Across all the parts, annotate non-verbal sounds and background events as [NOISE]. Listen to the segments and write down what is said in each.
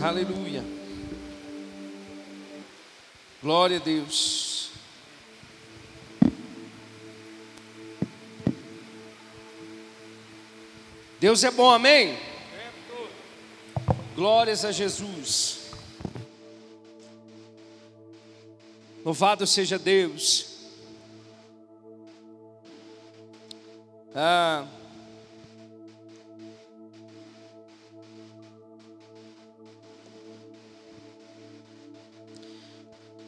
Aleluia. Glória a Deus. Deus é bom, amém? Glórias a Jesus. Louvado seja Deus. Ah,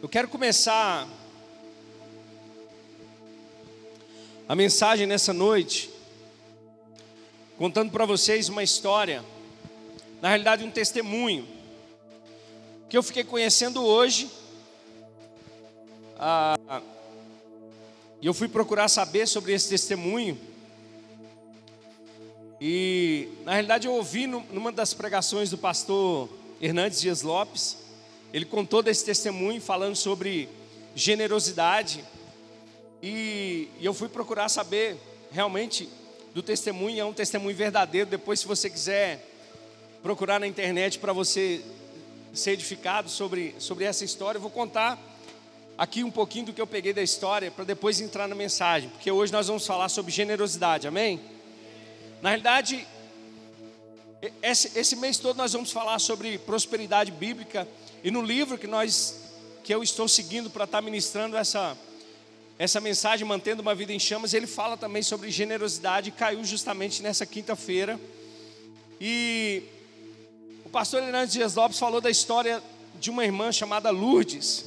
eu quero começar a mensagem nessa noite contando para vocês uma história, na realidade um testemunho que eu fiquei conhecendo hoje. Ah, e eu fui procurar saber sobre esse testemunho. E na realidade eu ouvi numa das pregações do pastor Hernandes Dias Lopes, ele contou desse testemunho falando sobre generosidade. E, e eu fui procurar saber realmente do testemunho, é um testemunho verdadeiro. Depois, se você quiser procurar na internet para você ser edificado sobre, sobre essa história, eu vou contar aqui um pouquinho do que eu peguei da história para depois entrar na mensagem, porque hoje nós vamos falar sobre generosidade, amém? Na realidade, esse, esse mês todo nós vamos falar sobre prosperidade bíblica e no livro que nós que eu estou seguindo para estar ministrando essa essa mensagem mantendo uma vida em chamas, ele fala também sobre generosidade, caiu justamente nessa quinta-feira. E o pastor Hernandes Dias Lopes falou da história de uma irmã chamada Lourdes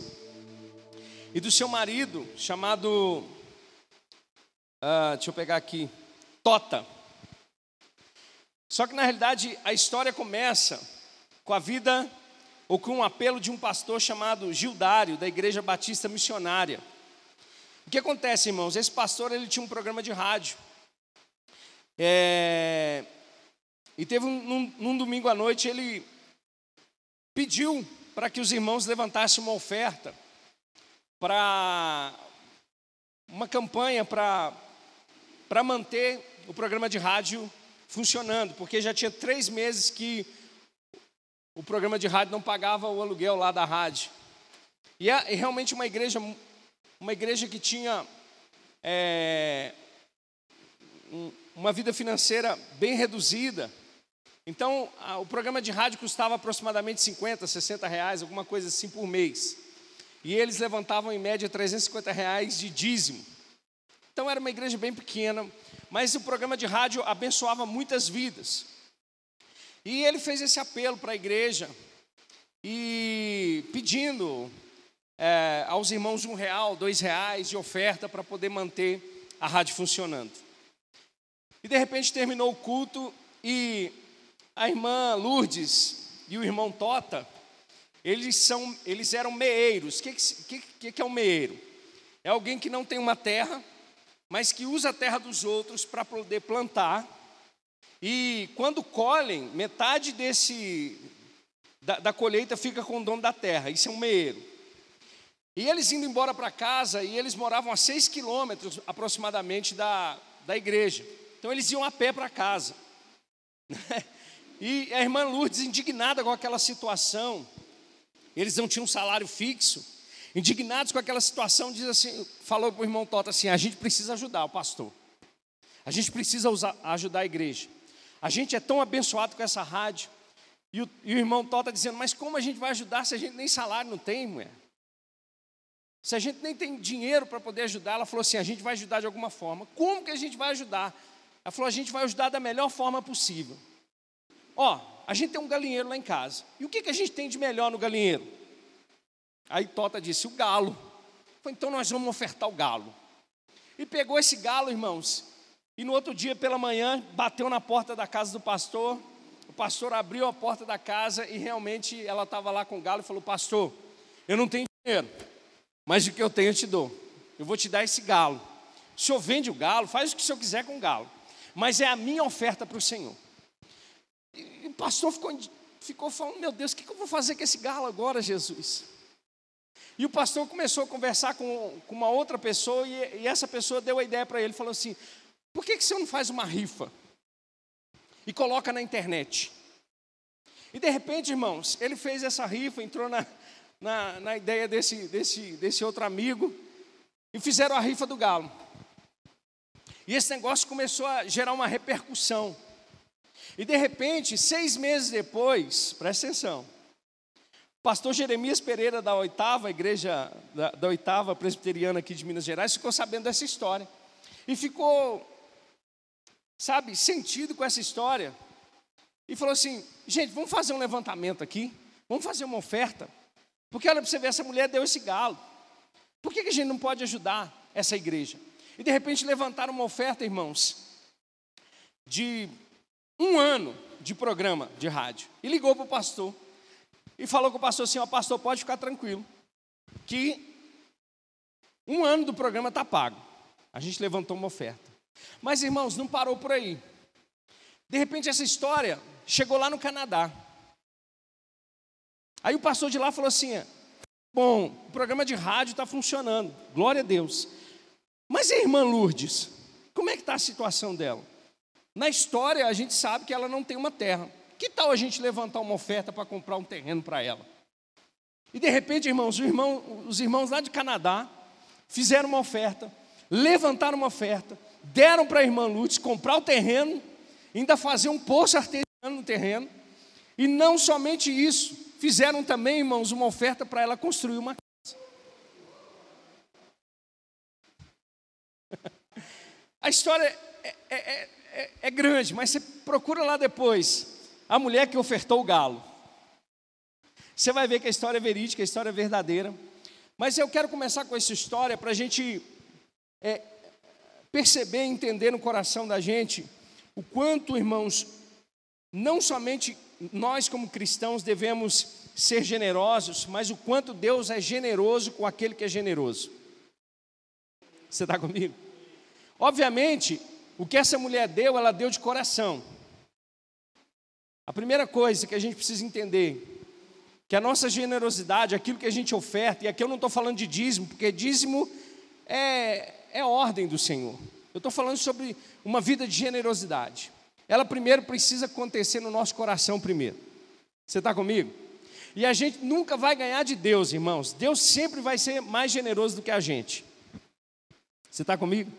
e do seu marido chamado, uh, deixa eu pegar aqui, Tota. Só que na realidade a história começa com a vida ou com um apelo de um pastor chamado Gildário, da Igreja Batista Missionária. O que acontece, irmãos? Esse pastor ele tinha um programa de rádio. É... E teve um, num, num domingo à noite ele pediu para que os irmãos levantassem uma oferta para uma campanha para manter o programa de rádio funcionando, porque já tinha três meses que o programa de rádio não pagava o aluguel lá da rádio. E é realmente uma igreja, uma igreja que tinha é, uma vida financeira bem reduzida. Então, a, o programa de rádio custava aproximadamente 50, 60 reais, alguma coisa assim por mês. E eles levantavam em média 350 reais de dízimo. Então era uma igreja bem pequena, mas o programa de rádio abençoava muitas vidas. E ele fez esse apelo para a igreja e pedindo é, aos irmãos um real, dois reais de oferta para poder manter a rádio funcionando. E de repente terminou o culto e a irmã Lourdes e o irmão Tota, eles, são, eles eram meeiros. O que, que, que é um meeiro? É alguém que não tem uma terra, mas que usa a terra dos outros para poder plantar. E quando colhem, metade desse da, da, colheita fica com o dono da terra. Isso é um meeiro. E eles indo embora para casa, e eles moravam a seis quilômetros aproximadamente da, da igreja. Então eles iam a pé para casa. e a irmã Lourdes, indignada com aquela situação, eles não tinham salário fixo. Indignados com aquela situação, diz assim, falou para o irmão Tota assim: a gente precisa ajudar o pastor. A gente precisa usar, ajudar a igreja. A gente é tão abençoado com essa rádio. E o, e o irmão Tota dizendo, mas como a gente vai ajudar se a gente nem salário não tem, mulher? Se a gente nem tem dinheiro para poder ajudar, ela falou assim: a gente vai ajudar de alguma forma. Como que a gente vai ajudar? Ela falou: a gente vai ajudar da melhor forma possível. Ó, a gente tem um galinheiro lá em casa. E o que, que a gente tem de melhor no galinheiro? Aí Tota disse: o galo. Falei, então nós vamos ofertar o galo. E pegou esse galo, irmãos, e no outro dia pela manhã bateu na porta da casa do pastor. O pastor abriu a porta da casa e realmente ela estava lá com o galo e falou: Pastor, eu não tenho dinheiro, mas o que eu tenho eu te dou. Eu vou te dar esse galo. O senhor vende o galo, faz o que o senhor quiser com o galo, mas é a minha oferta para o Senhor. E o pastor ficou, ficou falando: Meu Deus, o que eu vou fazer com esse galo agora, Jesus? E o pastor começou a conversar com, com uma outra pessoa, e, e, essa pessoa deu a ideia para ele: falou assim, por que, que você não faz uma rifa? E coloca na internet. E de repente, irmãos, ele fez essa rifa, entrou na, na, na ideia desse, desse, desse outro amigo e fizeram a rifa do galo. E esse negócio começou a gerar uma repercussão. E de repente, seis meses depois, presta atenção, pastor Jeremias Pereira, da oitava igreja, da, da oitava presbiteriana aqui de Minas Gerais, ficou sabendo dessa história. E ficou, sabe, sentido com essa história. E falou assim: gente, vamos fazer um levantamento aqui, vamos fazer uma oferta. Porque olha para você ver, essa mulher deu esse galo. Por que, que a gente não pode ajudar essa igreja? E de repente levantaram uma oferta, irmãos, de um ano de programa de rádio. E ligou para o pastor. E falou com o pastor assim: ó, pastor, pode ficar tranquilo. Que um ano do programa está pago. A gente levantou uma oferta. Mas, irmãos, não parou por aí. De repente, essa história chegou lá no Canadá. Aí o pastor de lá falou assim: Bom, o programa de rádio está funcionando, glória a Deus. Mas a irmã Lourdes, como é que está a situação dela? Na história, a gente sabe que ela não tem uma terra. Que tal a gente levantar uma oferta para comprar um terreno para ela? E de repente, irmãos, irmão, os irmãos lá de Canadá fizeram uma oferta, levantaram uma oferta, deram para a irmã Lourdes comprar o terreno, ainda fazer um poço artesiano no terreno. E não somente isso, fizeram também, irmãos, uma oferta para ela construir uma [LAUGHS] A história é, é, é, é, é grande, mas você procura lá depois a mulher que ofertou o galo. Você vai ver que a história é verídica, a história é verdadeira. Mas eu quero começar com essa história para a gente é, perceber, entender no coração da gente o quanto, irmãos, não somente nós como cristãos devemos ser generosos, mas o quanto Deus é generoso com aquele que é generoso. Você está comigo? Obviamente, o que essa mulher deu, ela deu de coração. A primeira coisa que a gente precisa entender, que a nossa generosidade, aquilo que a gente oferta, e aqui eu não estou falando de dízimo, porque dízimo é, é ordem do Senhor. Eu estou falando sobre uma vida de generosidade. Ela primeiro precisa acontecer no nosso coração primeiro. Você está comigo? E a gente nunca vai ganhar de Deus, irmãos. Deus sempre vai ser mais generoso do que a gente. Você está comigo?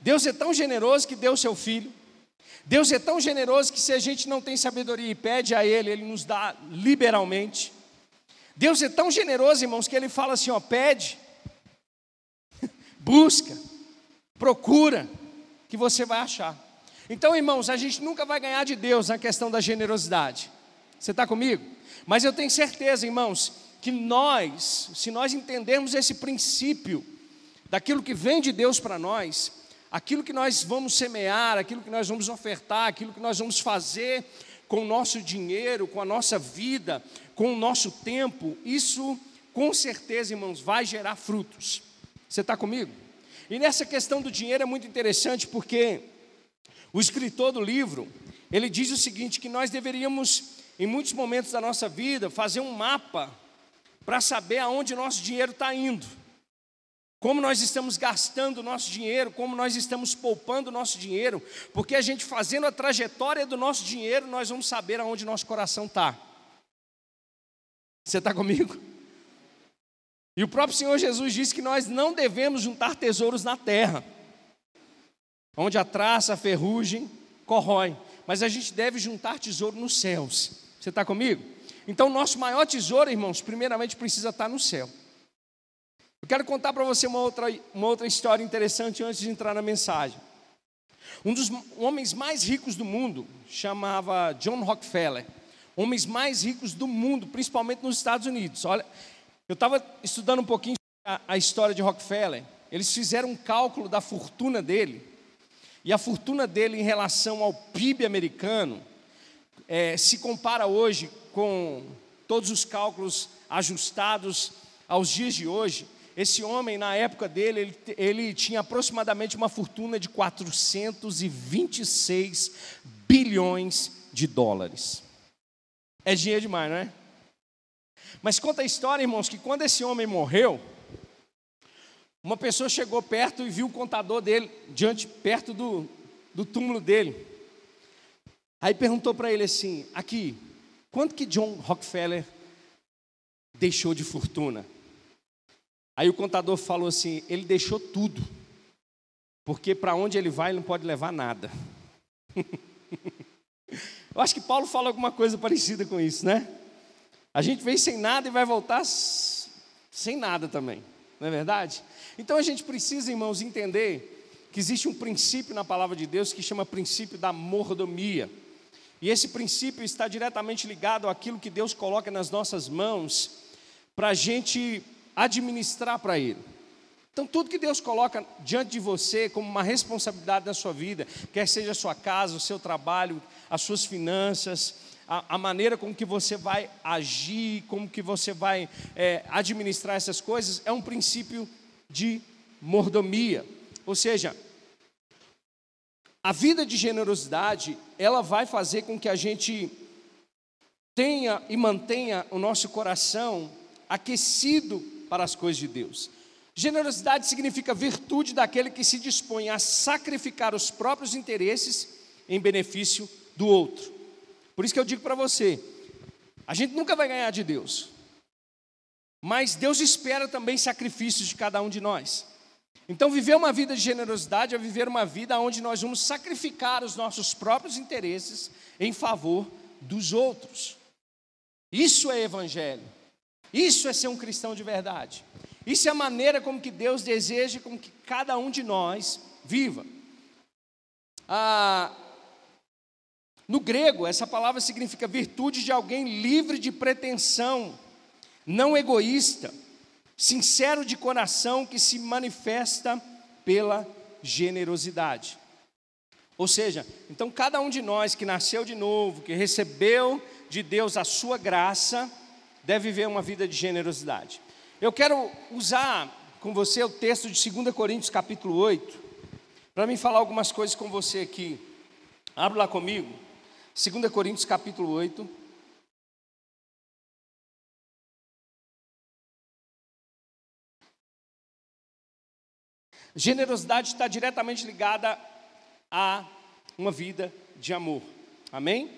Deus é tão generoso que deu seu filho. Deus é tão generoso que se a gente não tem sabedoria e pede a Ele, Ele nos dá liberalmente. Deus é tão generoso, irmãos, que Ele fala assim: ó, pede, busca, procura, que você vai achar. Então, irmãos, a gente nunca vai ganhar de Deus na questão da generosidade. Você está comigo? Mas eu tenho certeza, irmãos, que nós, se nós entendermos esse princípio daquilo que vem de Deus para nós, aquilo que nós vamos semear, aquilo que nós vamos ofertar, aquilo que nós vamos fazer com o nosso dinheiro, com a nossa vida, com o nosso tempo, isso com certeza, irmãos, vai gerar frutos. Você está comigo? E nessa questão do dinheiro é muito interessante porque o escritor do livro, ele diz o seguinte, que nós deveríamos, em muitos momentos da nossa vida, fazer um mapa para saber aonde nosso dinheiro está indo como nós estamos gastando o nosso dinheiro, como nós estamos poupando o nosso dinheiro, porque a gente fazendo a trajetória do nosso dinheiro, nós vamos saber aonde nosso coração está. Você está comigo? E o próprio Senhor Jesus disse que nós não devemos juntar tesouros na terra, onde a traça, a ferrugem corrói, mas a gente deve juntar tesouro nos céus. Você está comigo? Então, nosso maior tesouro, irmãos, primeiramente precisa estar no céu. Eu quero contar para você uma outra, uma outra história interessante antes de entrar na mensagem. Um dos homens mais ricos do mundo chamava John Rockefeller. Homens mais ricos do mundo, principalmente nos Estados Unidos. Olha, eu estava estudando um pouquinho a, a história de Rockefeller. Eles fizeram um cálculo da fortuna dele. E a fortuna dele em relação ao PIB americano é, se compara hoje com todos os cálculos ajustados aos dias de hoje esse homem, na época dele, ele, ele tinha aproximadamente uma fortuna de 426 bilhões de dólares. É dinheiro demais, não é? Mas conta a história, irmãos, que quando esse homem morreu, uma pessoa chegou perto e viu o contador dele, diante, perto do, do túmulo dele. Aí perguntou para ele assim: Aqui, quanto que John Rockefeller deixou de fortuna? Aí o contador falou assim: ele deixou tudo, porque para onde ele vai ele não pode levar nada. [LAUGHS] Eu acho que Paulo fala alguma coisa parecida com isso, né? A gente vem sem nada e vai voltar sem nada também, não é verdade? Então a gente precisa, irmãos, entender que existe um princípio na palavra de Deus que chama princípio da mordomia. E esse princípio está diretamente ligado àquilo que Deus coloca nas nossas mãos para a gente administrar para Ele. Então, tudo que Deus coloca diante de você como uma responsabilidade na sua vida, quer seja a sua casa, o seu trabalho, as suas finanças, a, a maneira como que você vai agir, como que você vai é, administrar essas coisas, é um princípio de mordomia. Ou seja, a vida de generosidade, ela vai fazer com que a gente tenha e mantenha o nosso coração aquecido para as coisas de Deus. Generosidade significa virtude daquele que se dispõe a sacrificar os próprios interesses em benefício do outro. Por isso que eu digo para você, a gente nunca vai ganhar de Deus. Mas Deus espera também sacrifícios de cada um de nós. Então, viver uma vida de generosidade é viver uma vida onde nós vamos sacrificar os nossos próprios interesses em favor dos outros. Isso é evangelho. Isso é ser um cristão de verdade. Isso é a maneira como que Deus deseja com que cada um de nós viva. Ah, no grego, essa palavra significa virtude de alguém livre de pretensão, não egoísta, sincero de coração que se manifesta pela generosidade. Ou seja, então cada um de nós que nasceu de novo, que recebeu de Deus a sua graça, deve viver uma vida de generosidade. Eu quero usar com você o texto de 2 Coríntios capítulo 8, para me falar algumas coisas com você aqui. Abre lá comigo. 2 Coríntios capítulo 8. Generosidade está diretamente ligada a uma vida de amor. Amém?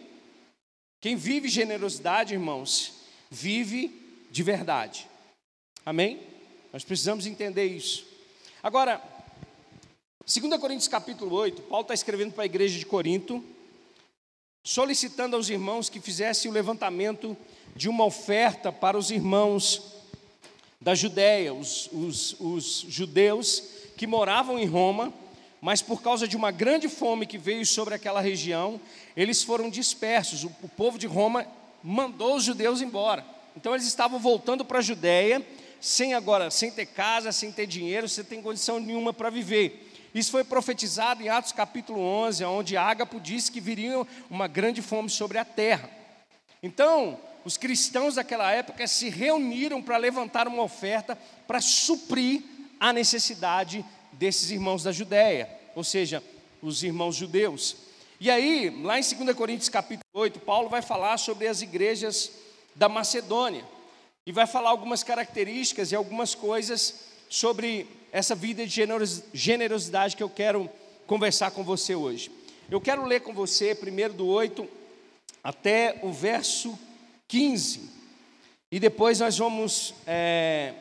Quem vive generosidade, irmãos, vive de verdade. Amém? Nós precisamos entender isso. Agora, 2 Coríntios capítulo 8, Paulo está escrevendo para a igreja de Corinto, solicitando aos irmãos que fizessem o levantamento de uma oferta para os irmãos da Judéia, os, os, os judeus que moravam em Roma, mas por causa de uma grande fome que veio sobre aquela região, eles foram dispersos. O, o povo de Roma mandou os judeus embora. Então eles estavam voltando para a Judéia sem agora, sem ter casa, sem ter dinheiro, você tem condição nenhuma para viver. Isso foi profetizado em Atos capítulo 11, onde Ágapo disse que viria uma grande fome sobre a terra. Então, os cristãos daquela época se reuniram para levantar uma oferta para suprir a necessidade desses irmãos da Judéia, ou seja, os irmãos judeus. E aí, lá em 2 Coríntios capítulo 8, Paulo vai falar sobre as igrejas da Macedônia e vai falar algumas características e algumas coisas sobre essa vida de generosidade que eu quero conversar com você hoje. Eu quero ler com você, primeiro do 8 até o verso 15, e depois nós vamos é,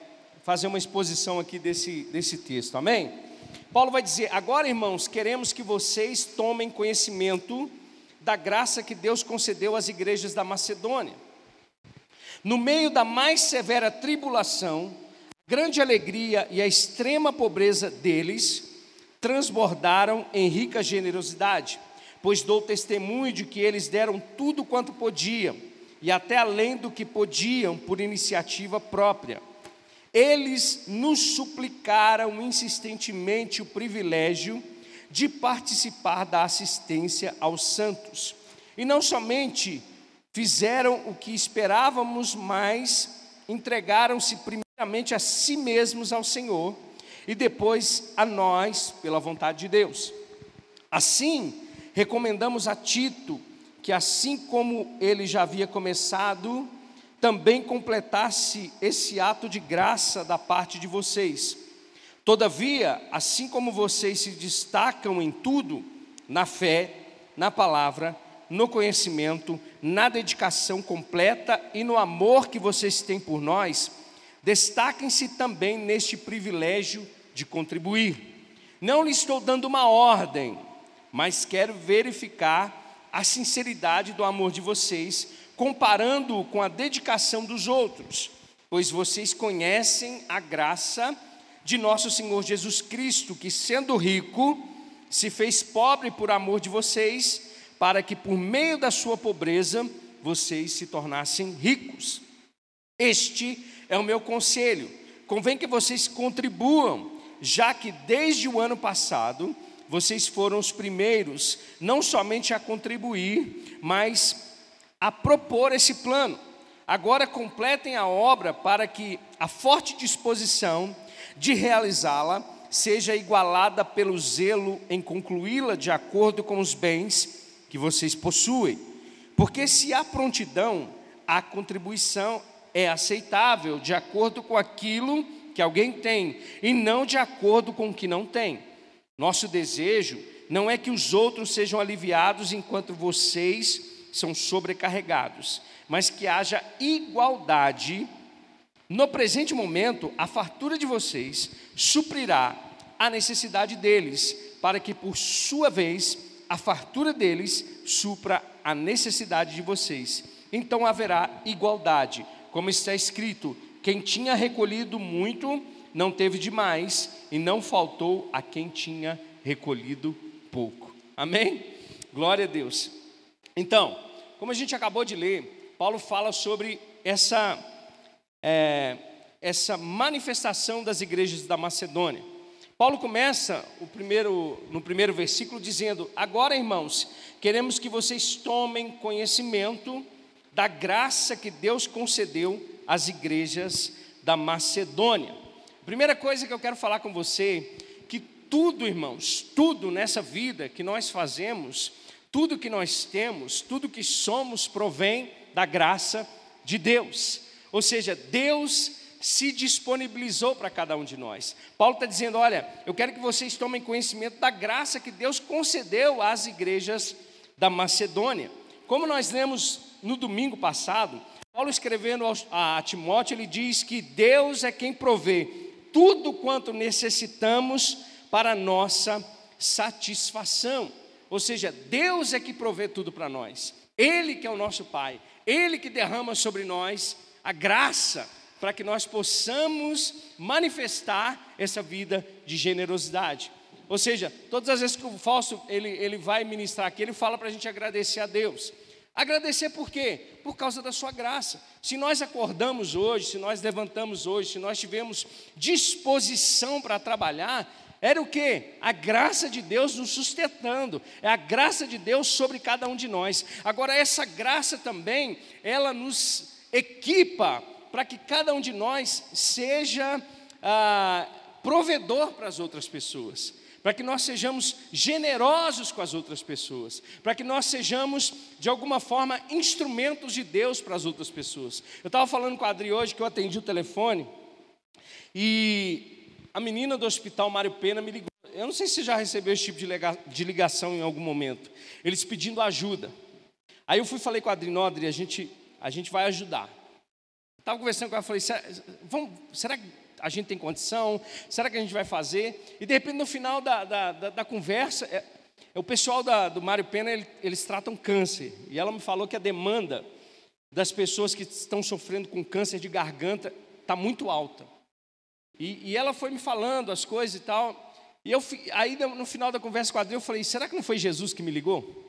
fazer uma exposição aqui desse, desse texto, amém? Paulo vai dizer: Agora, irmãos, queremos que vocês tomem conhecimento da graça que Deus concedeu às igrejas da Macedônia no meio da mais severa tribulação, grande alegria e a extrema pobreza deles transbordaram em rica generosidade, pois dou testemunho de que eles deram tudo quanto podiam e até além do que podiam por iniciativa própria. Eles nos suplicaram insistentemente o privilégio de participar da assistência aos santos. E não somente fizeram o que esperávamos, mas entregaram-se primeiramente a si mesmos ao Senhor e depois a nós, pela vontade de Deus. Assim, recomendamos a Tito que, assim como ele já havia começado, também completasse esse ato de graça da parte de vocês. Todavia, assim como vocês se destacam em tudo, na fé, na palavra, no conhecimento, na dedicação completa e no amor que vocês têm por nós, destaquem-se também neste privilégio de contribuir. Não lhe estou dando uma ordem, mas quero verificar a sinceridade do amor de vocês, comparando-o com a dedicação dos outros, pois vocês conhecem a graça de nosso Senhor Jesus Cristo, que sendo rico, se fez pobre por amor de vocês para que por meio da sua pobreza vocês se tornassem ricos. Este é o meu conselho. Convém que vocês contribuam, já que desde o ano passado vocês foram os primeiros, não somente a contribuir, mas a propor esse plano. Agora completem a obra para que a forte disposição de realizá-la seja igualada pelo zelo em concluí-la de acordo com os bens que vocês possuem. Porque se há prontidão, a contribuição é aceitável de acordo com aquilo que alguém tem e não de acordo com o que não tem. Nosso desejo não é que os outros sejam aliviados enquanto vocês são sobrecarregados, mas que haja igualdade. No presente momento, a fartura de vocês suprirá a necessidade deles, para que por sua vez a fartura deles supra a necessidade de vocês. Então haverá igualdade, como está escrito: quem tinha recolhido muito não teve demais, e não faltou a quem tinha recolhido pouco. Amém? Glória a Deus. Então, como a gente acabou de ler, Paulo fala sobre essa, é, essa manifestação das igrejas da Macedônia. Paulo começa o primeiro, no primeiro versículo dizendo: Agora, irmãos, queremos que vocês tomem conhecimento da graça que Deus concedeu às igrejas da Macedônia. Primeira coisa que eu quero falar com você, que tudo, irmãos, tudo nessa vida que nós fazemos, tudo que nós temos, tudo que somos provém da graça de Deus. Ou seja, Deus se disponibilizou para cada um de nós. Paulo está dizendo: olha, eu quero que vocês tomem conhecimento da graça que Deus concedeu às igrejas da Macedônia. Como nós lemos no domingo passado, Paulo escrevendo a Timóteo, ele diz que Deus é quem provê tudo quanto necessitamos para nossa satisfação. Ou seja, Deus é que provê tudo para nós. Ele que é o nosso Pai, Ele que derrama sobre nós a graça para que nós possamos manifestar essa vida de generosidade. Ou seja, todas as vezes que o falso ele, ele vai ministrar aqui, ele fala para a gente agradecer a Deus. Agradecer por quê? Por causa da sua graça. Se nós acordamos hoje, se nós levantamos hoje, se nós tivemos disposição para trabalhar, era o que? A graça de Deus nos sustentando, é a graça de Deus sobre cada um de nós. Agora, essa graça também, ela nos equipa para que cada um de nós seja ah, provedor para as outras pessoas, para que nós sejamos generosos com as outras pessoas, para que nós sejamos, de alguma forma, instrumentos de Deus para as outras pessoas. Eu estava falando com a Adri hoje que eu atendi o telefone e a menina do hospital Mário Pena me ligou. Eu não sei se você já recebeu esse tipo de ligação em algum momento. Eles pedindo ajuda. Aí eu fui falei com a Adri, Adri, a gente, a gente vai ajudar. Estava conversando com ela, falei, será, vamos, será que a gente tem condição? Será que a gente vai fazer? E de repente, no final da, da, da, da conversa, é, é, o pessoal da, do Mário Pena, ele, eles tratam câncer. E ela me falou que a demanda das pessoas que estão sofrendo com câncer de garganta está muito alta. E, e, ela foi me falando as coisas e tal. E eu, aí, no final da conversa com a Adri, eu falei, será que não foi Jesus que me ligou?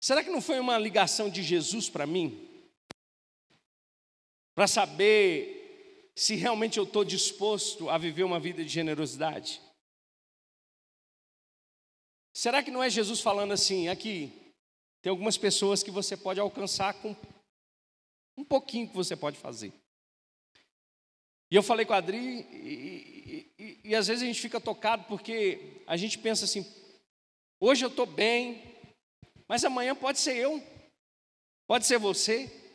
Será que não foi uma ligação de Jesus para mim? Para saber se realmente eu estou disposto a viver uma vida de generosidade? Será que não é Jesus falando assim, aqui, tem algumas pessoas que você pode alcançar com um pouquinho que você pode fazer? E eu falei com a Adri, e, e, e, e às vezes a gente fica tocado porque a gente pensa assim: hoje eu estou bem, mas amanhã pode ser eu, pode ser você.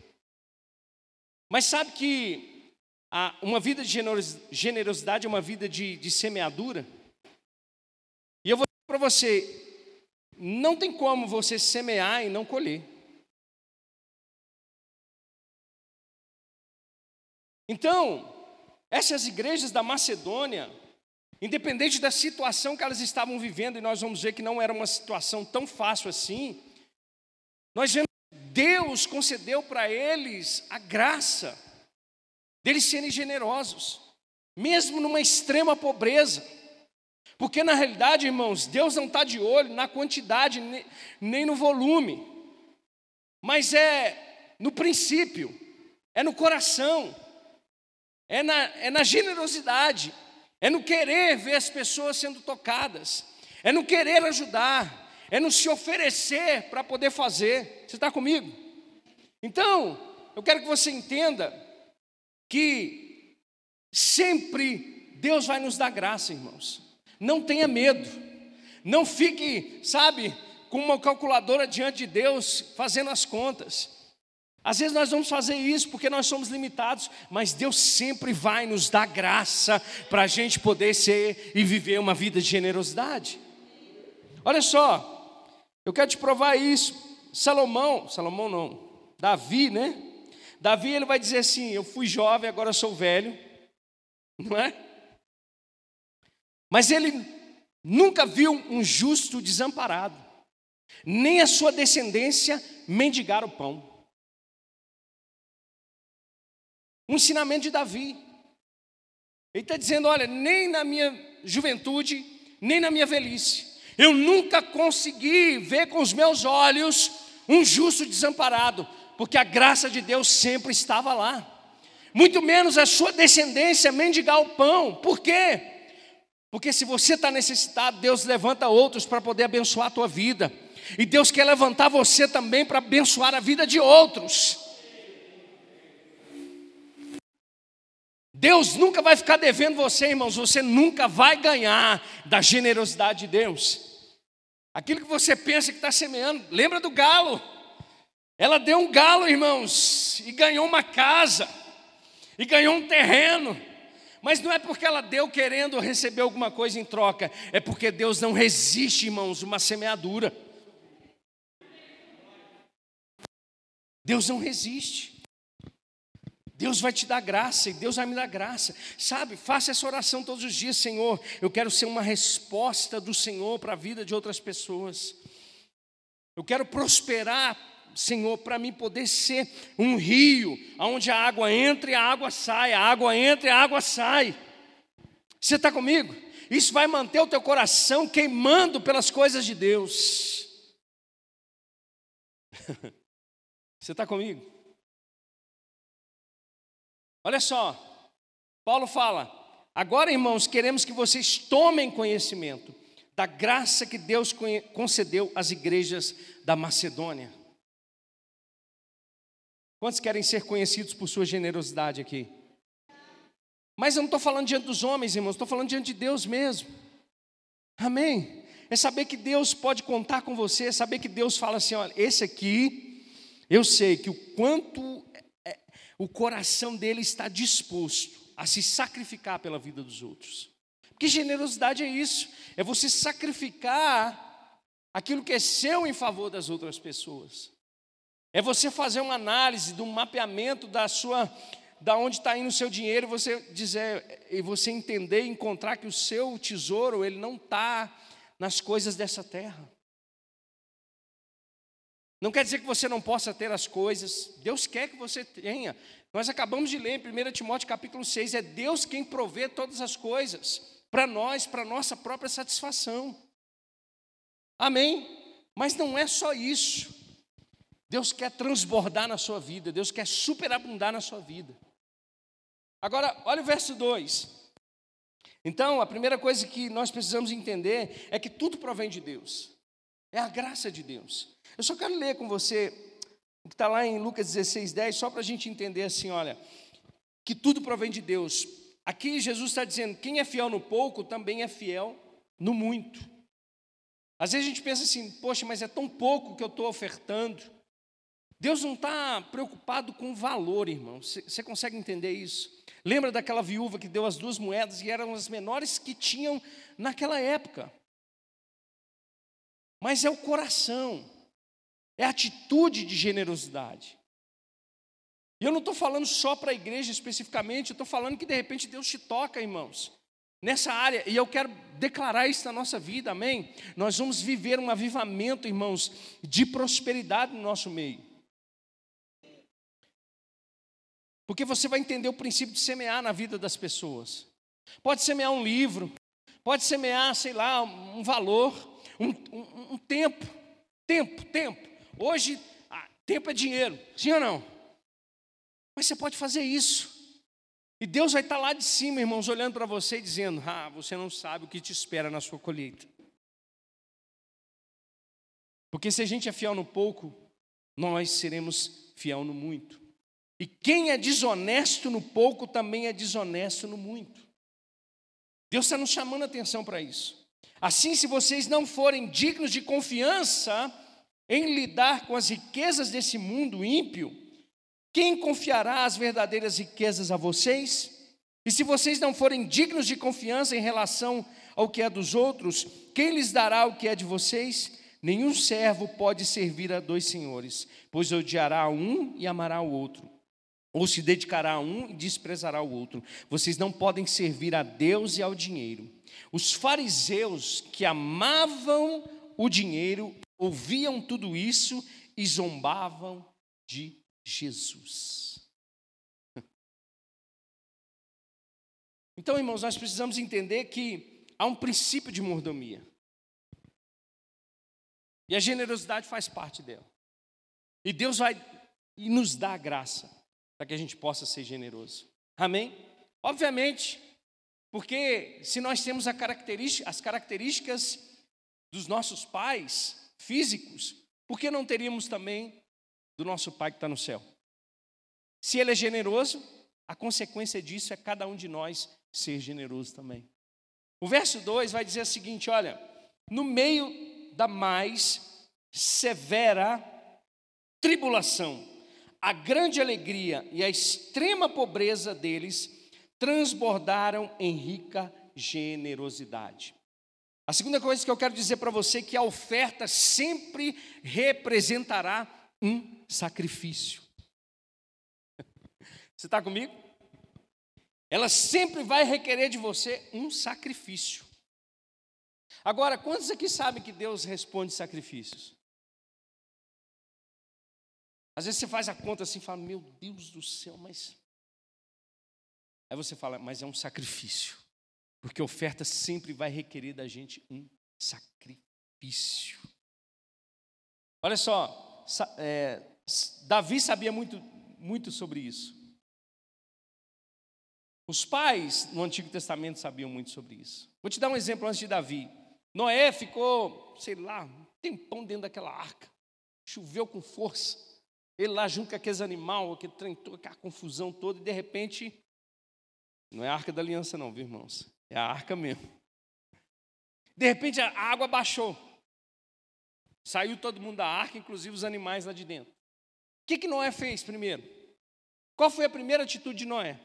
Mas sabe que uma vida de generosidade é uma vida de, de semeadura? E eu vou dizer para você: não tem como você semear e não colher. Então, essas igrejas da Macedônia, independente da situação que elas estavam vivendo, e nós vamos ver que não era uma situação tão fácil assim, nós vemos Deus concedeu para eles a graça deles serem generosos, mesmo numa extrema pobreza. Porque na realidade, irmãos, Deus não está de olho na quantidade nem no volume, mas é no princípio, é no coração, é na, é na generosidade, é no querer ver as pessoas sendo tocadas, é no querer ajudar, é no se oferecer para poder fazer. Você está comigo? Então, eu quero que você entenda que sempre Deus vai nos dar graça, irmãos. Não tenha medo. Não fique, sabe, com uma calculadora diante de Deus fazendo as contas. Às vezes nós vamos fazer isso porque nós somos limitados, mas Deus sempre vai nos dar graça para a gente poder ser e viver uma vida de generosidade. Olha só, eu quero te provar isso. Salomão, Salomão não, Davi, né? Davi ele vai dizer assim: Eu fui jovem, agora sou velho, não é? Mas ele nunca viu um justo desamparado, nem a sua descendência mendigar o pão. Um ensinamento de Davi. Ele está dizendo: olha, nem na minha juventude, nem na minha velhice, eu nunca consegui ver com os meus olhos um justo desamparado, porque a graça de Deus sempre estava lá. Muito menos a sua descendência mendigar o pão. Por quê? Porque se você está necessitado, Deus levanta outros para poder abençoar a tua vida. E Deus quer levantar você também para abençoar a vida de outros. Deus nunca vai ficar devendo você, irmãos. Você nunca vai ganhar da generosidade de Deus. Aquilo que você pensa que está semeando, lembra do galo. Ela deu um galo, irmãos, e ganhou uma casa, e ganhou um terreno. Mas não é porque ela deu querendo receber alguma coisa em troca, é porque Deus não resiste, irmãos, uma semeadura. Deus não resiste. Deus vai te dar graça e Deus vai me dar graça. Sabe, faça essa oração todos os dias, Senhor. Eu quero ser uma resposta do Senhor para a vida de outras pessoas. Eu quero prosperar Senhor, para mim poder ser um rio, onde a água entra e a água sai, a água entra e a água sai. Você está comigo? Isso vai manter o teu coração queimando pelas coisas de Deus. [LAUGHS] Você está comigo? Olha só, Paulo fala: agora, irmãos, queremos que vocês tomem conhecimento da graça que Deus concedeu às igrejas da Macedônia. Quantos querem ser conhecidos por sua generosidade aqui? Mas eu não estou falando diante dos homens, irmãos, estou falando diante de Deus mesmo. Amém? É saber que Deus pode contar com você, é saber que Deus fala assim: olha, esse aqui, eu sei que o quanto o coração dele está disposto a se sacrificar pela vida dos outros. Porque generosidade é isso, é você sacrificar aquilo que é seu em favor das outras pessoas. É você fazer uma análise de um mapeamento da sua da onde está indo o seu dinheiro, você dizer e você entender e encontrar que o seu tesouro ele não está nas coisas dessa terra. Não quer dizer que você não possa ter as coisas, Deus quer que você tenha. Nós acabamos de ler em 1 Timóteo capítulo 6, é Deus quem provê todas as coisas para nós, para nossa própria satisfação. Amém? Mas não é só isso. Deus quer transbordar na sua vida, Deus quer superabundar na sua vida. Agora, olha o verso 2. Então, a primeira coisa que nós precisamos entender é que tudo provém de Deus, é a graça de Deus. Eu só quero ler com você o que está lá em Lucas 16, 10, só para a gente entender assim: olha, que tudo provém de Deus. Aqui Jesus está dizendo: quem é fiel no pouco também é fiel no muito. Às vezes a gente pensa assim: poxa, mas é tão pouco que eu estou ofertando. Deus não está preocupado com valor, irmão. Você consegue entender isso? Lembra daquela viúva que deu as duas moedas e eram as menores que tinham naquela época? mas é o coração, é atitude de generosidade. E eu não estou falando só para a igreja especificamente, eu estou falando que de repente Deus te toca, irmãos, nessa área, e eu quero declarar isso na nossa vida, amém? Nós vamos viver um avivamento, irmãos, de prosperidade no nosso meio. Porque você vai entender o princípio de semear na vida das pessoas. Pode semear um livro, pode semear, sei lá, um valor, um, um, um tempo. Tempo, tempo. Hoje, ah, tempo é dinheiro, sim ou não? Mas você pode fazer isso. E Deus vai estar lá de cima, irmãos, olhando para você e dizendo: Ah, você não sabe o que te espera na sua colheita. Porque se a gente é fiel no pouco, nós seremos fiel no muito. E quem é desonesto no pouco também é desonesto no muito. Deus está nos chamando a atenção para isso. Assim, se vocês não forem dignos de confiança em lidar com as riquezas desse mundo ímpio, quem confiará as verdadeiras riquezas a vocês? E se vocês não forem dignos de confiança em relação ao que é dos outros, quem lhes dará o que é de vocês? Nenhum servo pode servir a dois senhores, pois odiará um e amará o outro, ou se dedicará a um e desprezará o outro. Vocês não podem servir a Deus e ao dinheiro. Os fariseus que amavam o dinheiro ouviam tudo isso e zombavam de Jesus. [LAUGHS] Então, irmãos, nós precisamos entender que há um princípio de mordomia. E a generosidade faz parte dela. E Deus vai e nos dá a graça para que a gente possa ser generoso. Amém? Obviamente, porque se nós temos característica, as características dos nossos pais físicos, por que não teríamos também do nosso Pai que está no céu. Se Ele é generoso, a consequência disso é cada um de nós ser generoso também. O verso 2 vai dizer o seguinte: olha, no meio da mais severa tribulação, a grande alegria e a extrema pobreza deles transbordaram em rica generosidade. A segunda coisa que eu quero dizer para você é que a oferta sempre representará um sacrifício. [LAUGHS] Você está comigo? Ela sempre vai requerer de você um sacrifício. Agora, quantos aqui sabem que Deus responde sacrifícios? Às vezes você faz a conta assim e fala, meu Deus do céu, mas. Aí você fala, mas é um sacrifício. Porque oferta sempre vai requerer da gente um sacrifício. Olha só, é, Davi sabia muito, muito sobre isso. Os pais no Antigo Testamento sabiam muito sobre isso. Vou te dar um exemplo antes de Davi. Noé ficou, sei lá, um tempão dentro daquela arca. Choveu com força. Ele lá junto com aqueles animais, aquele trem, aquela confusão toda, e de repente, não é a arca da aliança, não, viu, irmãos? É a arca mesmo. De repente a água baixou. Saiu todo mundo da arca, inclusive os animais lá de dentro. O que, que Noé fez primeiro? Qual foi a primeira atitude de Noé?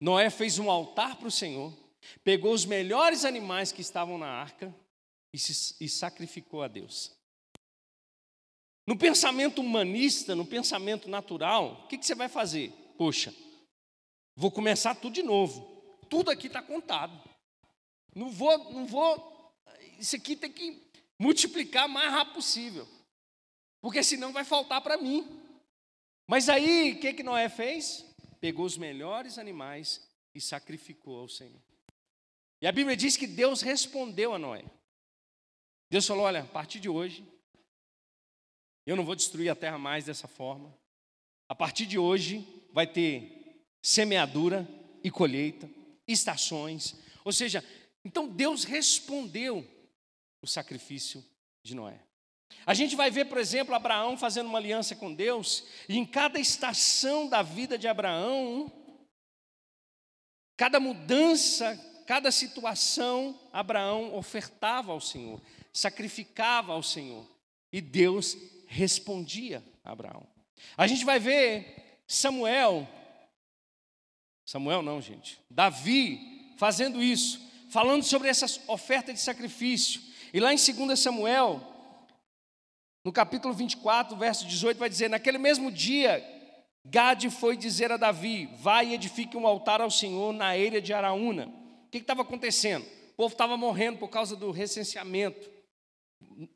Noé fez um altar para o Senhor, pegou os melhores animais que estavam na arca e, se, e sacrificou a Deus. No pensamento humanista, no pensamento natural, o que, que você vai fazer? Poxa, vou começar tudo de novo. Tudo aqui está contado. Não vou, não vou. Isso aqui tem que multiplicar mais rápido possível, porque senão vai faltar para mim. Mas aí, o que, que Noé fez? Pegou os melhores animais e sacrificou ao Senhor. E a Bíblia diz que Deus respondeu a Noé. Deus falou: Olha, a partir de hoje, eu não vou destruir a terra mais dessa forma. A partir de hoje, vai ter semeadura e colheita, estações. Ou seja, então Deus respondeu o sacrifício de Noé. A gente vai ver, por exemplo, Abraão fazendo uma aliança com Deus, e em cada estação da vida de Abraão, cada mudança, cada situação, Abraão ofertava ao Senhor, sacrificava ao Senhor, e Deus respondia a Abraão. A gente vai ver Samuel, Samuel não, gente, Davi fazendo isso, falando sobre essa oferta de sacrifício. E lá em 2 Samuel, no capítulo 24, verso 18, vai dizer: Naquele mesmo dia, Gade foi dizer a Davi: Vai e edifique um altar ao Senhor na ilha de Araúna. O que estava acontecendo? O povo estava morrendo por causa do recenseamento.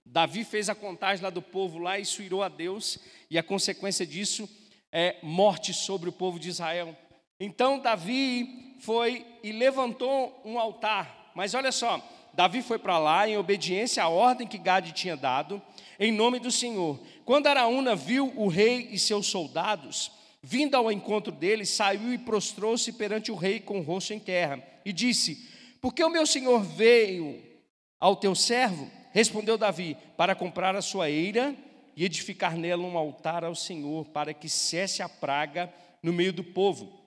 Davi fez a contagem lá do povo lá, isso irou a Deus, e a consequência disso é morte sobre o povo de Israel. Então Davi foi e levantou um altar. Mas olha só, Davi foi para lá em obediência à ordem que Gade tinha dado, em nome do Senhor. Quando Araúna viu o rei e seus soldados, vindo ao encontro dele, saiu e prostrou-se perante o rei com o rosto em terra, e disse: Por que o meu senhor veio ao teu servo? Respondeu Davi: Para comprar a sua eira e edificar nela um altar ao Senhor, para que cesse a praga no meio do povo.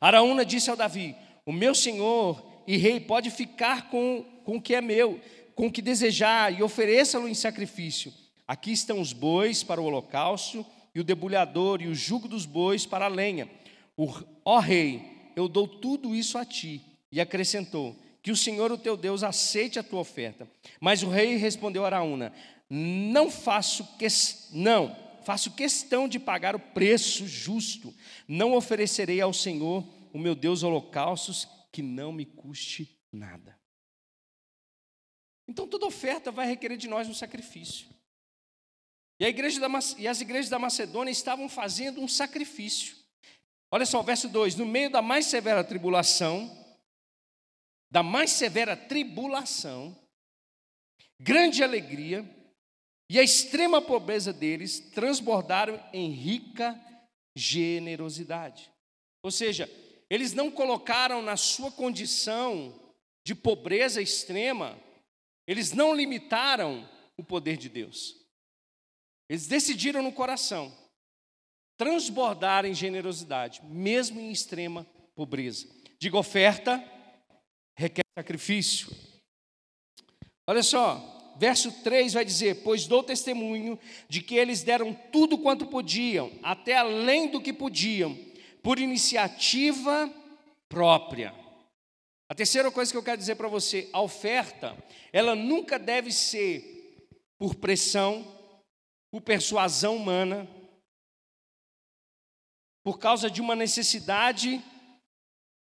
Araúna disse ao Davi: O meu senhor e rei pode ficar com, com o que é meu, com o que desejar, e ofereça-lo em sacrifício. Aqui estão os bois para o holocausto, e o debulhador, e o jugo dos bois para a lenha. O, ó rei, eu dou tudo isso a ti. E acrescentou: Que o Senhor, o teu Deus, aceite a tua oferta. Mas o rei respondeu a Araúna: Não faço não, faço questão de pagar o preço justo. Não oferecerei ao Senhor, o meu Deus, holocaustos que não me custe nada. Então toda oferta vai requerer de nós um sacrifício. E, a igreja da, e as igrejas da Macedônia estavam fazendo um sacrifício. Olha só, verso 2: No meio da mais severa tribulação, da mais severa tribulação, grande alegria e a extrema pobreza deles transbordaram em rica generosidade. Ou seja, eles não colocaram na sua condição de pobreza extrema, eles não limitaram o poder de Deus. Eles decidiram no coração transbordar em generosidade, mesmo em extrema pobreza. Diga oferta, requer sacrifício. Olha só, verso 3 vai dizer: Pois dou testemunho de que eles deram tudo quanto podiam, até além do que podiam, por iniciativa própria. A terceira coisa que eu quero dizer para você, a oferta, ela nunca deve ser por pressão, por persuasão humana, por causa de uma necessidade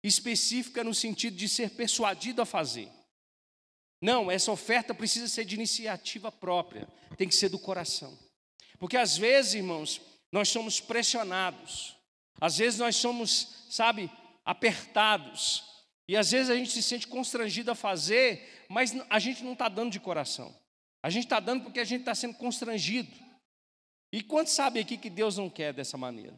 específica no sentido de ser persuadido a fazer. Não, essa oferta precisa ser de iniciativa própria, tem que ser do coração. Porque às vezes, irmãos, nós somos pressionados, às vezes nós somos, sabe, apertados, e às vezes a gente se sente constrangido a fazer, mas a gente não está dando de coração, a gente está dando porque a gente está sendo constrangido. E quantos sabem aqui que Deus não quer dessa maneira?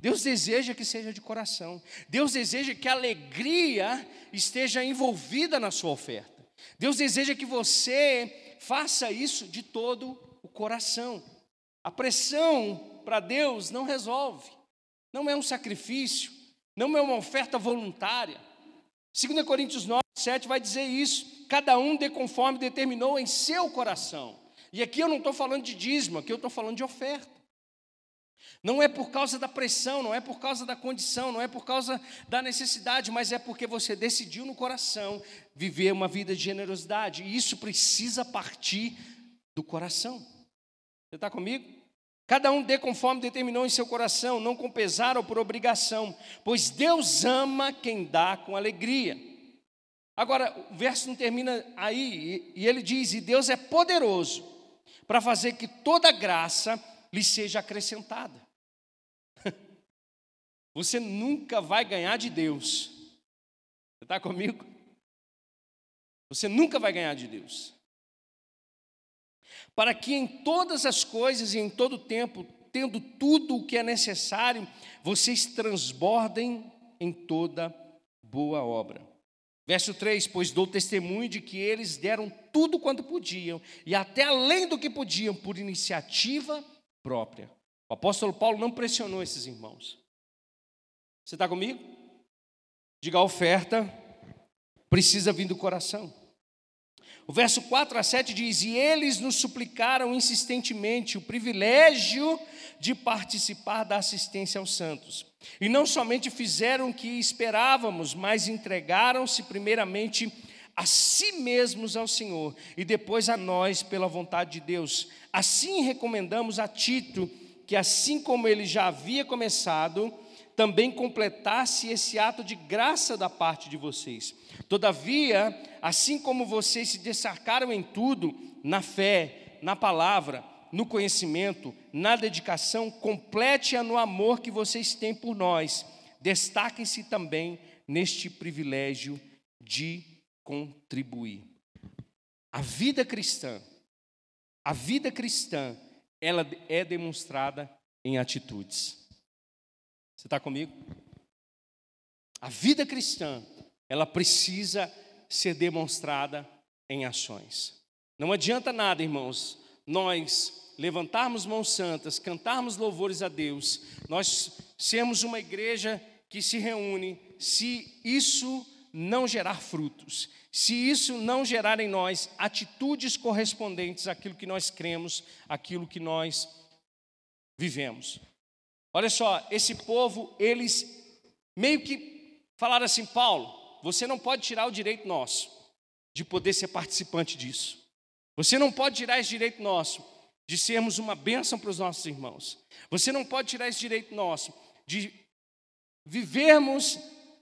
Deus deseja que seja de coração. Deus deseja que a alegria esteja envolvida na sua oferta. Deus deseja que você faça isso de todo o coração. A pressão para Deus não resolve. Não é um sacrifício, não é uma oferta voluntária. 2 Coríntios 9, 7 vai dizer isso. Cada um dê conforme determinou em seu coração. E aqui eu não estou falando de dízimo, aqui eu estou falando de oferta. Não é por causa da pressão, não é por causa da condição, não é por causa da necessidade, mas é porque você decidiu no coração viver uma vida de generosidade. E isso precisa partir do coração. Você está comigo? Cada um dê conforme determinou em seu coração, não com pesar ou por obrigação, pois Deus ama quem dá com alegria. Agora, o verso não termina aí, e ele diz: E Deus é poderoso para fazer que toda graça lhe seja acrescentada. [LAUGHS] Você nunca vai ganhar de Deus. Você está comigo? Você nunca vai ganhar de Deus. Para que em todas as coisas e em todo tempo, tendo tudo o que é necessário, vocês transbordem em toda boa obra. Verso 3: Pois dou testemunho de que eles deram tudo quanto podiam, e até além do que podiam, por iniciativa própria. O apóstolo Paulo não pressionou esses irmãos. Você está comigo? Diga a oferta, precisa vir do coração. O verso 4 a 7 diz: E eles nos suplicaram insistentemente o privilégio de participar da assistência aos santos. E não somente fizeram o que esperávamos, mas entregaram-se primeiramente a si mesmos ao Senhor e depois a nós pela vontade de Deus. Assim recomendamos a Tito que, assim como ele já havia começado, também completasse esse ato de graça da parte de vocês. Todavia, assim como vocês se destacaram em tudo, na fé, na palavra, no conhecimento, na dedicação, complete-a no amor que vocês têm por nós. Destaquem-se também neste privilégio de contribuir. A vida cristã, a vida cristã, ela é demonstrada em atitudes. Você está comigo? A vida cristã, ela precisa ser demonstrada em ações. Não adianta nada, irmãos, nós levantarmos mãos santas, cantarmos louvores a Deus, nós sermos uma igreja que se reúne, se isso não gerar frutos, se isso não gerar em nós atitudes correspondentes àquilo que nós cremos, àquilo que nós vivemos. Olha só, esse povo, eles meio que falaram assim: Paulo, você não pode tirar o direito nosso de poder ser participante disso. Você não pode tirar esse direito nosso de sermos uma bênção para os nossos irmãos. Você não pode tirar esse direito nosso de vivermos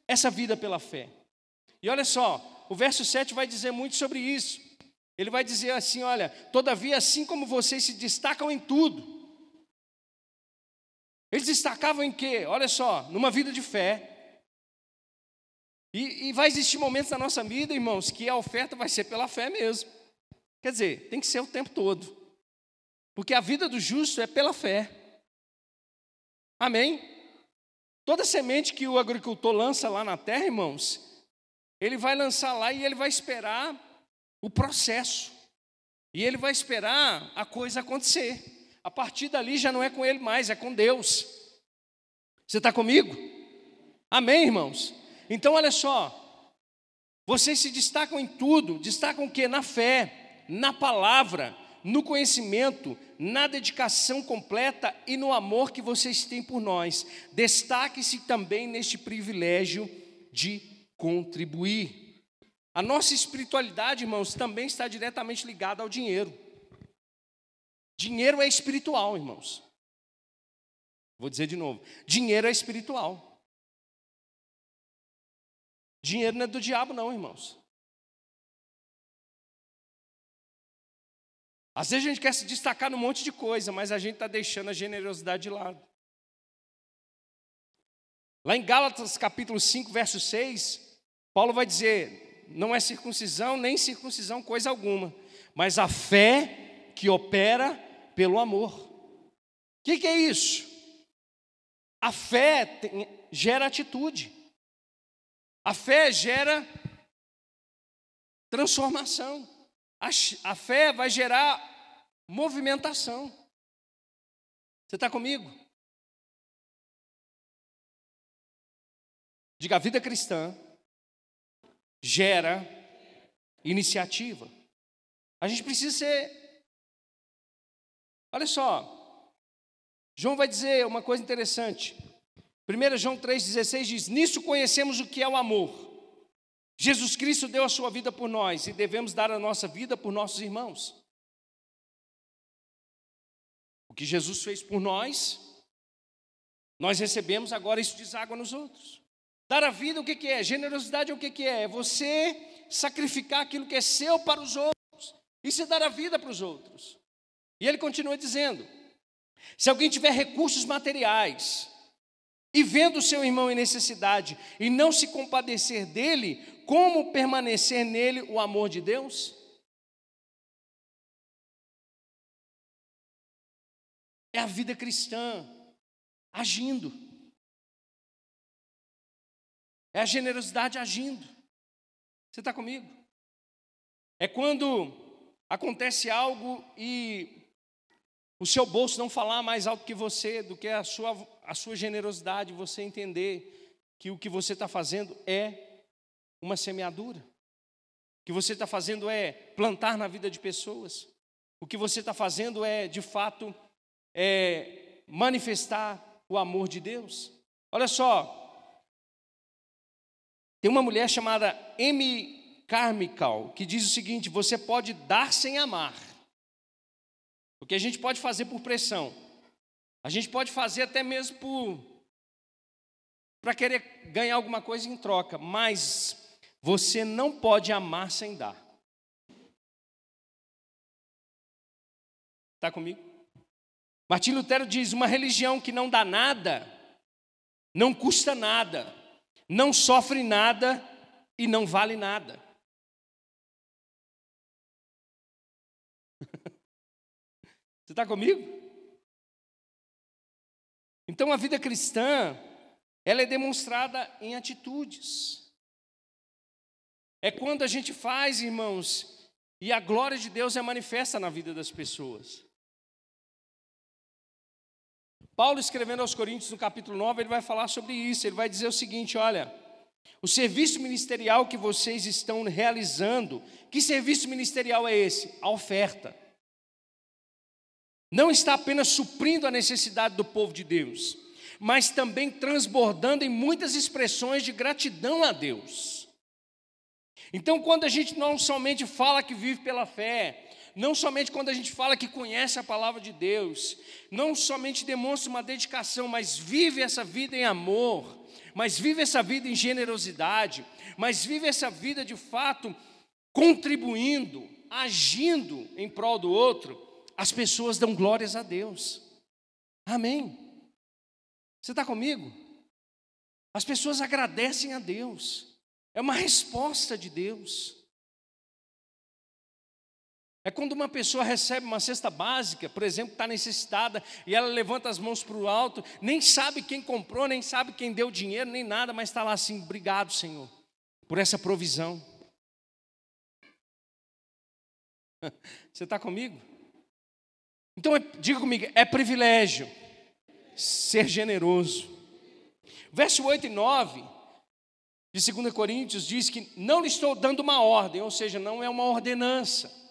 essa vida pela fé. E olha só, o verso 7 vai dizer muito sobre isso. Ele vai dizer assim: olha, todavia, assim como vocês se destacam em tudo, eles destacavam em quê? Olha só, numa vida de fé. E, e vai existir momentos na nossa vida, irmãos, que a oferta vai ser pela fé mesmo. Quer dizer, tem que ser o tempo todo. Porque a vida do justo é pela fé. Amém? Toda semente que o agricultor lança lá na terra, irmãos, ele vai lançar lá e ele vai esperar o processo. E ele vai esperar a coisa acontecer. A partir dali já não é com ele mais, é com Deus. Você está comigo? Amém, irmãos? Então, olha só. Vocês se destacam em tudo, destacam o que? Na fé, na palavra, no conhecimento, na dedicação completa e no amor que vocês têm por nós. Destaque-se também neste privilégio de contribuir. A nossa espiritualidade, irmãos, também está diretamente ligada ao dinheiro. Dinheiro é espiritual, irmãos. Vou dizer de novo: dinheiro é espiritual. Dinheiro não é do diabo, não, irmãos. Às vezes a gente quer se destacar num monte de coisa, mas a gente está deixando a generosidade de lado. Lá em Gálatas capítulo 5, verso 6, Paulo vai dizer: não é circuncisão nem circuncisão coisa alguma, mas a fé que opera pelo amor. O que, que, é isso? A fé tem, gera atitude, a fé gera transformação, a, a fé vai gerar movimentação. Você está comigo? Diga, a vida cristã gera iniciativa. A gente precisa ser Olha só, João vai dizer uma coisa interessante. 1 João 3,16 diz: Nisso conhecemos o que é o amor. Jesus Cristo deu a sua vida por nós e devemos dar a nossa vida por nossos irmãos. O que Jesus fez por nós, nós recebemos, agora isso deságua nos outros. Dar a vida, o que, que é? Generosidade, o que, que é? É você sacrificar aquilo que é seu para os outros e se dar a vida para os outros. E ele continua dizendo: se alguém tiver recursos materiais e vendo o seu irmão em necessidade e não se compadecer dele, como permanecer nele o amor de Deus? É a vida cristã agindo. É a generosidade agindo. Você está comigo? É quando acontece algo e o seu bolso não falar mais alto que você, do que a sua, a sua generosidade, você entender que o que você está fazendo é uma semeadura. O que você está fazendo é plantar na vida de pessoas. O que você está fazendo é, de fato, é manifestar o amor de Deus. Olha só, tem uma mulher chamada Amy Carmichael, que diz o seguinte: você pode dar sem amar. O que a gente pode fazer por pressão. A gente pode fazer até mesmo por para querer ganhar alguma coisa em troca, mas você não pode amar sem dar. Está comigo? Martim Lutero diz: uma religião que não dá nada, não custa nada, não sofre nada e não vale nada. [LAUGHS] Você está comigo? Então a vida cristã, ela é demonstrada em atitudes. É quando a gente faz, irmãos, e a glória de Deus é manifesta na vida das pessoas. Paulo escrevendo aos Coríntios no capítulo 9, ele vai falar sobre isso. Ele vai dizer o seguinte: olha, o serviço ministerial que vocês estão realizando, que serviço ministerial é esse? A oferta. Não está apenas suprindo a necessidade do povo de Deus, mas também transbordando em muitas expressões de gratidão a Deus. Então, quando a gente não somente fala que vive pela fé, não somente quando a gente fala que conhece a palavra de Deus, não somente demonstra uma dedicação, mas vive essa vida em amor, mas vive essa vida em generosidade, mas vive essa vida de fato contribuindo, agindo em prol do outro, as pessoas dão glórias a Deus. Amém. Você está comigo? As pessoas agradecem a Deus, é uma resposta de Deus. É quando uma pessoa recebe uma cesta básica, por exemplo, está necessitada, e ela levanta as mãos para o alto, nem sabe quem comprou, nem sabe quem deu dinheiro, nem nada, mas está lá assim: obrigado, Senhor, por essa provisão. [LAUGHS] Você está comigo? Então, é, diga comigo: é privilégio ser generoso. Verso 8 e 9 de 2 Coríntios diz que não lhe estou dando uma ordem, ou seja, não é uma ordenança.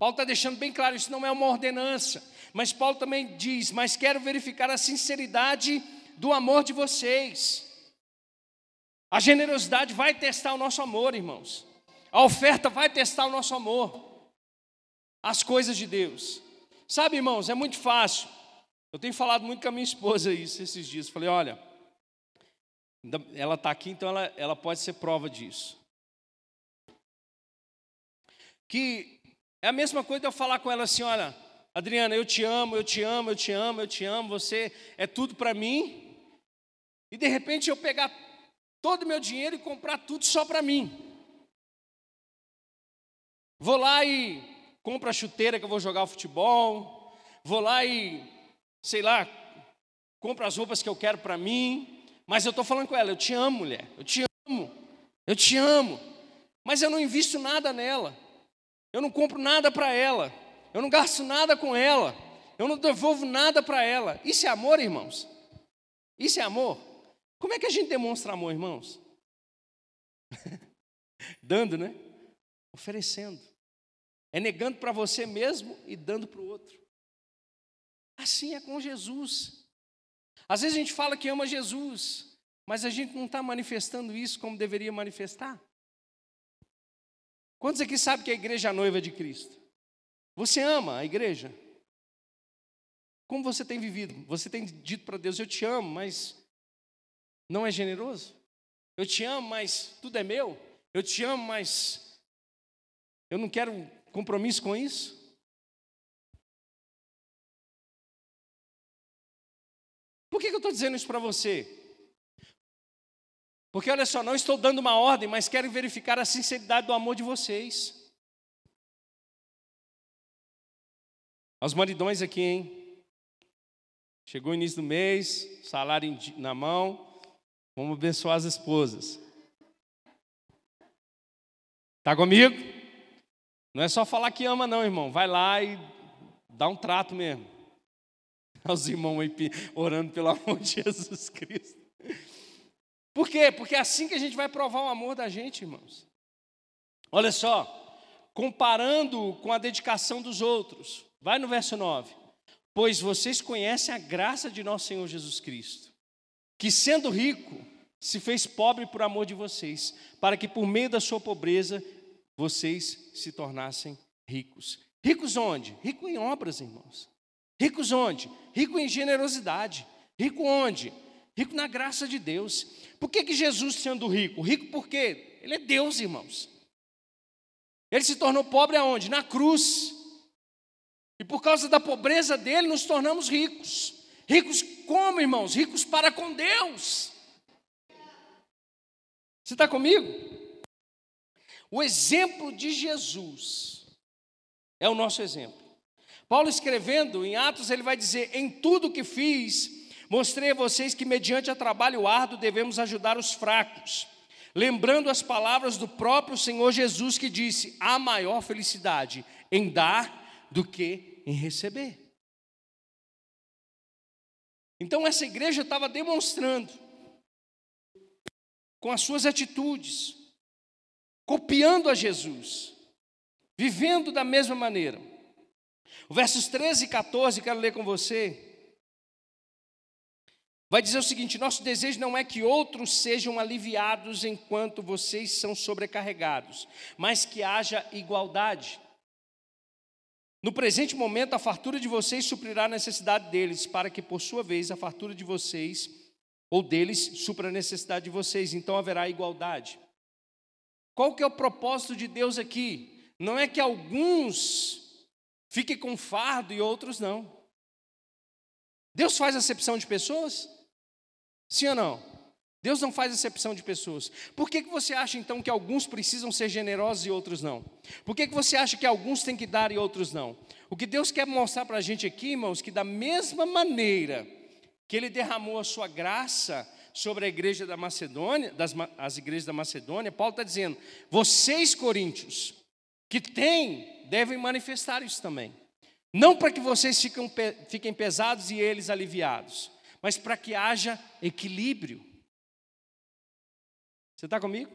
Paulo está deixando bem claro, isso não é uma ordenança. Mas Paulo também diz: Mas quero verificar a sinceridade do amor de vocês. A generosidade vai testar o nosso amor, irmãos. A oferta vai testar o nosso amor. As coisas de Deus. Sabe, irmãos, é muito fácil. Eu tenho falado muito com a minha esposa isso esses dias. Falei, olha, ela está aqui, então ela, ela pode ser prova disso. Que é a mesma coisa eu falar com ela assim: olha, Adriana, eu te amo, eu te amo, eu te amo, eu te amo, você é tudo para mim. E de repente eu pegar todo o meu dinheiro e comprar tudo só para mim. Vou lá e compro a chuteira que eu vou jogar futebol. Vou lá e, sei lá, compro as roupas que eu quero para mim. Mas eu estou falando com ela: eu te amo, mulher, eu te amo, eu te amo. Mas eu não invisto nada nela. Eu não compro nada para ela. Eu não gasto nada com ela. Eu não devolvo nada para ela. Isso é amor, irmãos? Isso é amor? Como é que a gente demonstra amor, irmãos? [LAUGHS] dando, né? Oferecendo. É negando para você mesmo e dando para o outro. Assim é com Jesus. Às vezes a gente fala que ama Jesus, mas a gente não está manifestando isso como deveria manifestar. Quantos aqui sabem que a igreja é a noiva de Cristo? Você ama a igreja? Como você tem vivido? Você tem dito para Deus: Eu te amo, mas não é generoso? Eu te amo, mas tudo é meu? Eu te amo, mas eu não quero compromisso com isso? Por que, que eu estou dizendo isso para você? Porque olha só, não estou dando uma ordem, mas quero verificar a sinceridade do amor de vocês. Os maridões aqui, hein? Chegou o início do mês, salário na mão, vamos abençoar as esposas. Tá comigo? Não é só falar que ama, não, irmão. Vai lá e dá um trato mesmo. [LAUGHS] Os irmãos aí orando pelo amor de [LAUGHS] Jesus Cristo. Por quê? Porque é assim que a gente vai provar o amor da gente, irmãos. Olha só, comparando com a dedicação dos outros. Vai no verso 9. Pois vocês conhecem a graça de nosso Senhor Jesus Cristo, que sendo rico, se fez pobre por amor de vocês, para que por meio da sua pobreza vocês se tornassem ricos. Ricos onde? Rico em obras, irmãos. Ricos onde? Rico em generosidade. Rico onde? Rico na graça de Deus. Por que, que Jesus sendo rico? Rico porque ele é Deus, irmãos. Ele se tornou pobre aonde? Na cruz. E por causa da pobreza dele, nos tornamos ricos. Ricos como, irmãos? Ricos para com Deus. Você está comigo? O exemplo de Jesus é o nosso exemplo. Paulo escrevendo em Atos, ele vai dizer: Em tudo que fiz, mostrei a vocês que, mediante a trabalho árduo, devemos ajudar os fracos. Lembrando as palavras do próprio Senhor Jesus que disse: há maior felicidade em dar do que em receber. Então essa igreja estava demonstrando com as suas atitudes, copiando a Jesus, vivendo da mesma maneira. Versos 13 e 14, quero ler com você. Vai dizer o seguinte: nosso desejo não é que outros sejam aliviados enquanto vocês são sobrecarregados, mas que haja igualdade. No presente momento, a fartura de vocês suprirá a necessidade deles, para que, por sua vez, a fartura de vocês ou deles supra a necessidade de vocês, então haverá igualdade. Qual que é o propósito de Deus aqui? Não é que alguns fiquem com fardo e outros não. Deus faz acepção de pessoas? Sim ou não? Deus não faz acepção de pessoas. Por que, que você acha então que alguns precisam ser generosos e outros não? Por que, que você acha que alguns têm que dar e outros não? O que Deus quer mostrar para a gente aqui, irmãos, que da mesma maneira que ele derramou a sua graça sobre a igreja da Macedônia, das, as igrejas da Macedônia, Paulo está dizendo: vocês, coríntios, que têm, devem manifestar isso também. Não para que vocês fiquem, fiquem pesados e eles aliviados, mas para que haja equilíbrio. Você está comigo?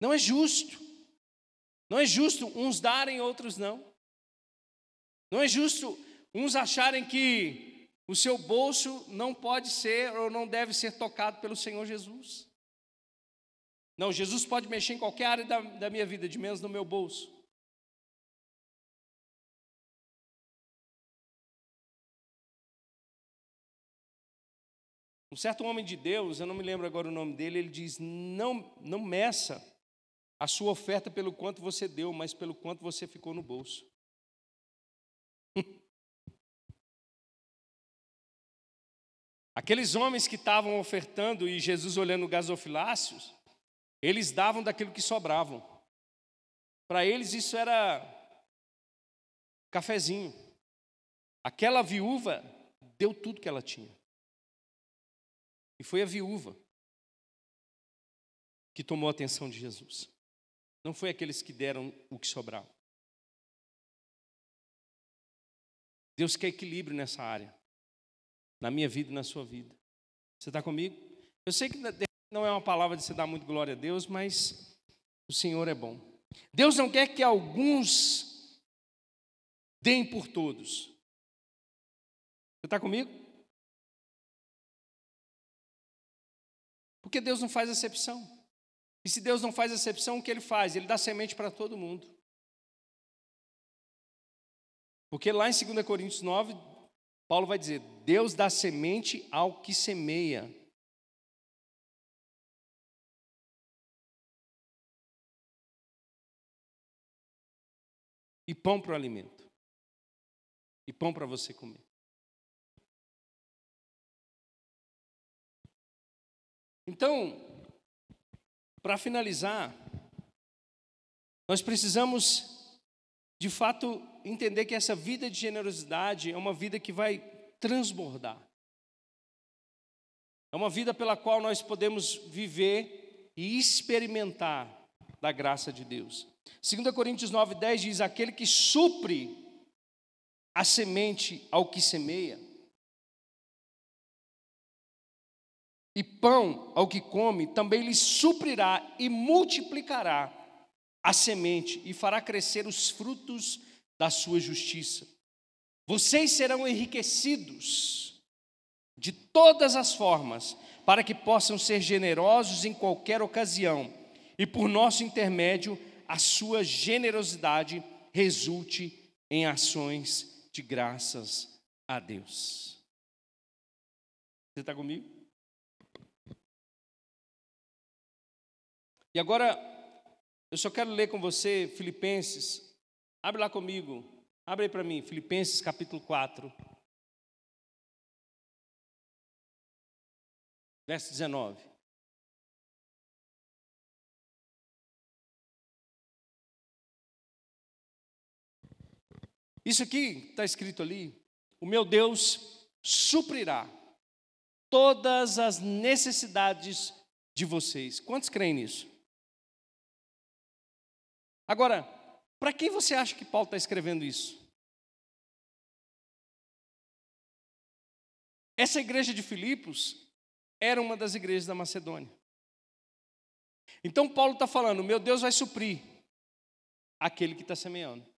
Não é justo. Não é justo uns darem, outros não. Não é justo Uns acharem que o seu bolso não pode ser ou não deve ser tocado pelo Senhor Jesus. Não, Jesus pode mexer em qualquer área da, da minha vida, de menos no meu bolso. Um certo homem de Deus, eu não me lembro agora o nome dele, ele diz: não, não meça a sua oferta pelo quanto você deu, mas pelo quanto você ficou no bolso. [LAUGHS] Aqueles homens que estavam ofertando e Jesus olhando gasofiláceos, eles davam daquilo que sobravam. Para eles isso era cafezinho. Aquela viúva deu tudo que ela tinha. E foi a viúva que tomou a atenção de Jesus. Não foi aqueles que deram o que sobrava. Deus quer equilíbrio nessa área na minha vida e na sua vida. Você está comigo? Eu sei que não é uma palavra de você dar muito glória a Deus, mas o Senhor é bom. Deus não quer que alguns deem por todos. Você está comigo? Porque Deus não faz acepção. E se Deus não faz acepção, o que Ele faz? Ele dá semente para todo mundo. Porque lá em 2 Coríntios 9, Paulo vai dizer: Deus dá semente ao que semeia. E pão para o alimento. E pão para você comer. Então, para finalizar, nós precisamos de fato entender que essa vida de generosidade é uma vida que vai transbordar. É uma vida pela qual nós podemos viver e experimentar da graça de Deus. 2 Coríntios 9,10 diz: Aquele que supre a semente ao que semeia, e pão ao que come, também lhe suprirá e multiplicará a semente e fará crescer os frutos da sua justiça. Vocês serão enriquecidos de todas as formas, para que possam ser generosos em qualquer ocasião, e por nosso intermédio, a sua generosidade resulte em ações de graças a Deus. Você está comigo? E agora, eu só quero ler com você Filipenses. Abre lá comigo. Abre aí para mim, Filipenses capítulo 4. Verso 19. Isso aqui está escrito ali. O meu Deus suprirá todas as necessidades de vocês. Quantos creem nisso? Agora, para quem você acha que Paulo está escrevendo isso? Essa igreja de Filipos era uma das igrejas da Macedônia. Então Paulo está falando: meu Deus vai suprir aquele que está semeando.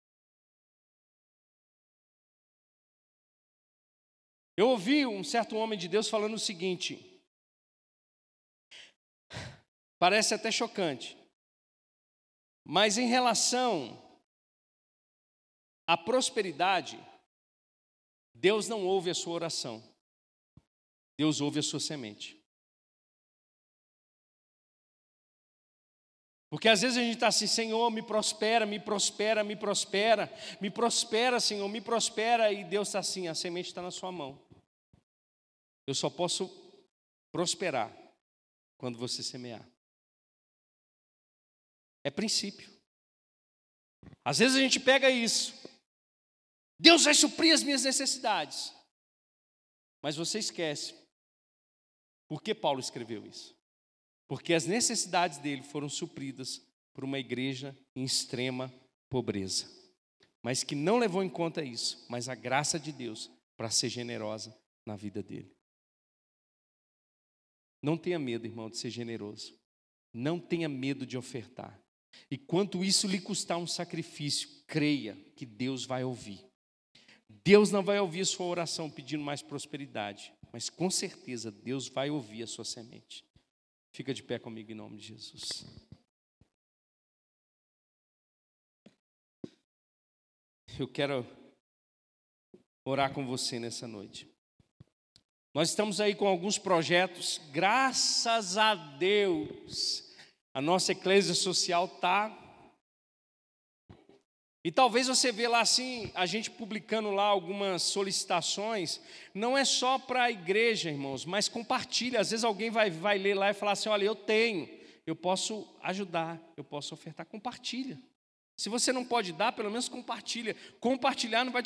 Eu ouvi um certo homem de Deus falando o seguinte, parece até chocante, mas em relação à prosperidade, Deus não ouve a sua oração, Deus ouve a sua semente. Porque às vezes a gente está assim, Senhor, me prospera, me prospera, me prospera, me prospera, Senhor, me prospera, e Deus está assim, a semente está na sua mão. Eu só posso prosperar quando você semear. É princípio. Às vezes a gente pega isso. Deus vai suprir as minhas necessidades. Mas você esquece. Por que Paulo escreveu isso? porque as necessidades dele foram supridas por uma igreja em extrema pobreza, mas que não levou em conta isso, mas a graça de Deus para ser generosa na vida dele. Não tenha medo, irmão, de ser generoso. Não tenha medo de ofertar. E quanto isso lhe custar um sacrifício, creia que Deus vai ouvir. Deus não vai ouvir a sua oração pedindo mais prosperidade, mas com certeza Deus vai ouvir a sua semente. Fica de pé comigo em nome de Jesus. Eu quero orar com você nessa noite. Nós estamos aí com alguns projetos, graças a Deus, a nossa eclésia social está e talvez você vê lá assim, a gente publicando lá algumas solicitações, não é só para a igreja, irmãos, mas compartilha. Às vezes alguém vai, vai ler lá e falar assim: olha, eu tenho, eu posso ajudar, eu posso ofertar, compartilha. Se você não pode dar, pelo menos compartilha. Compartilhar não vai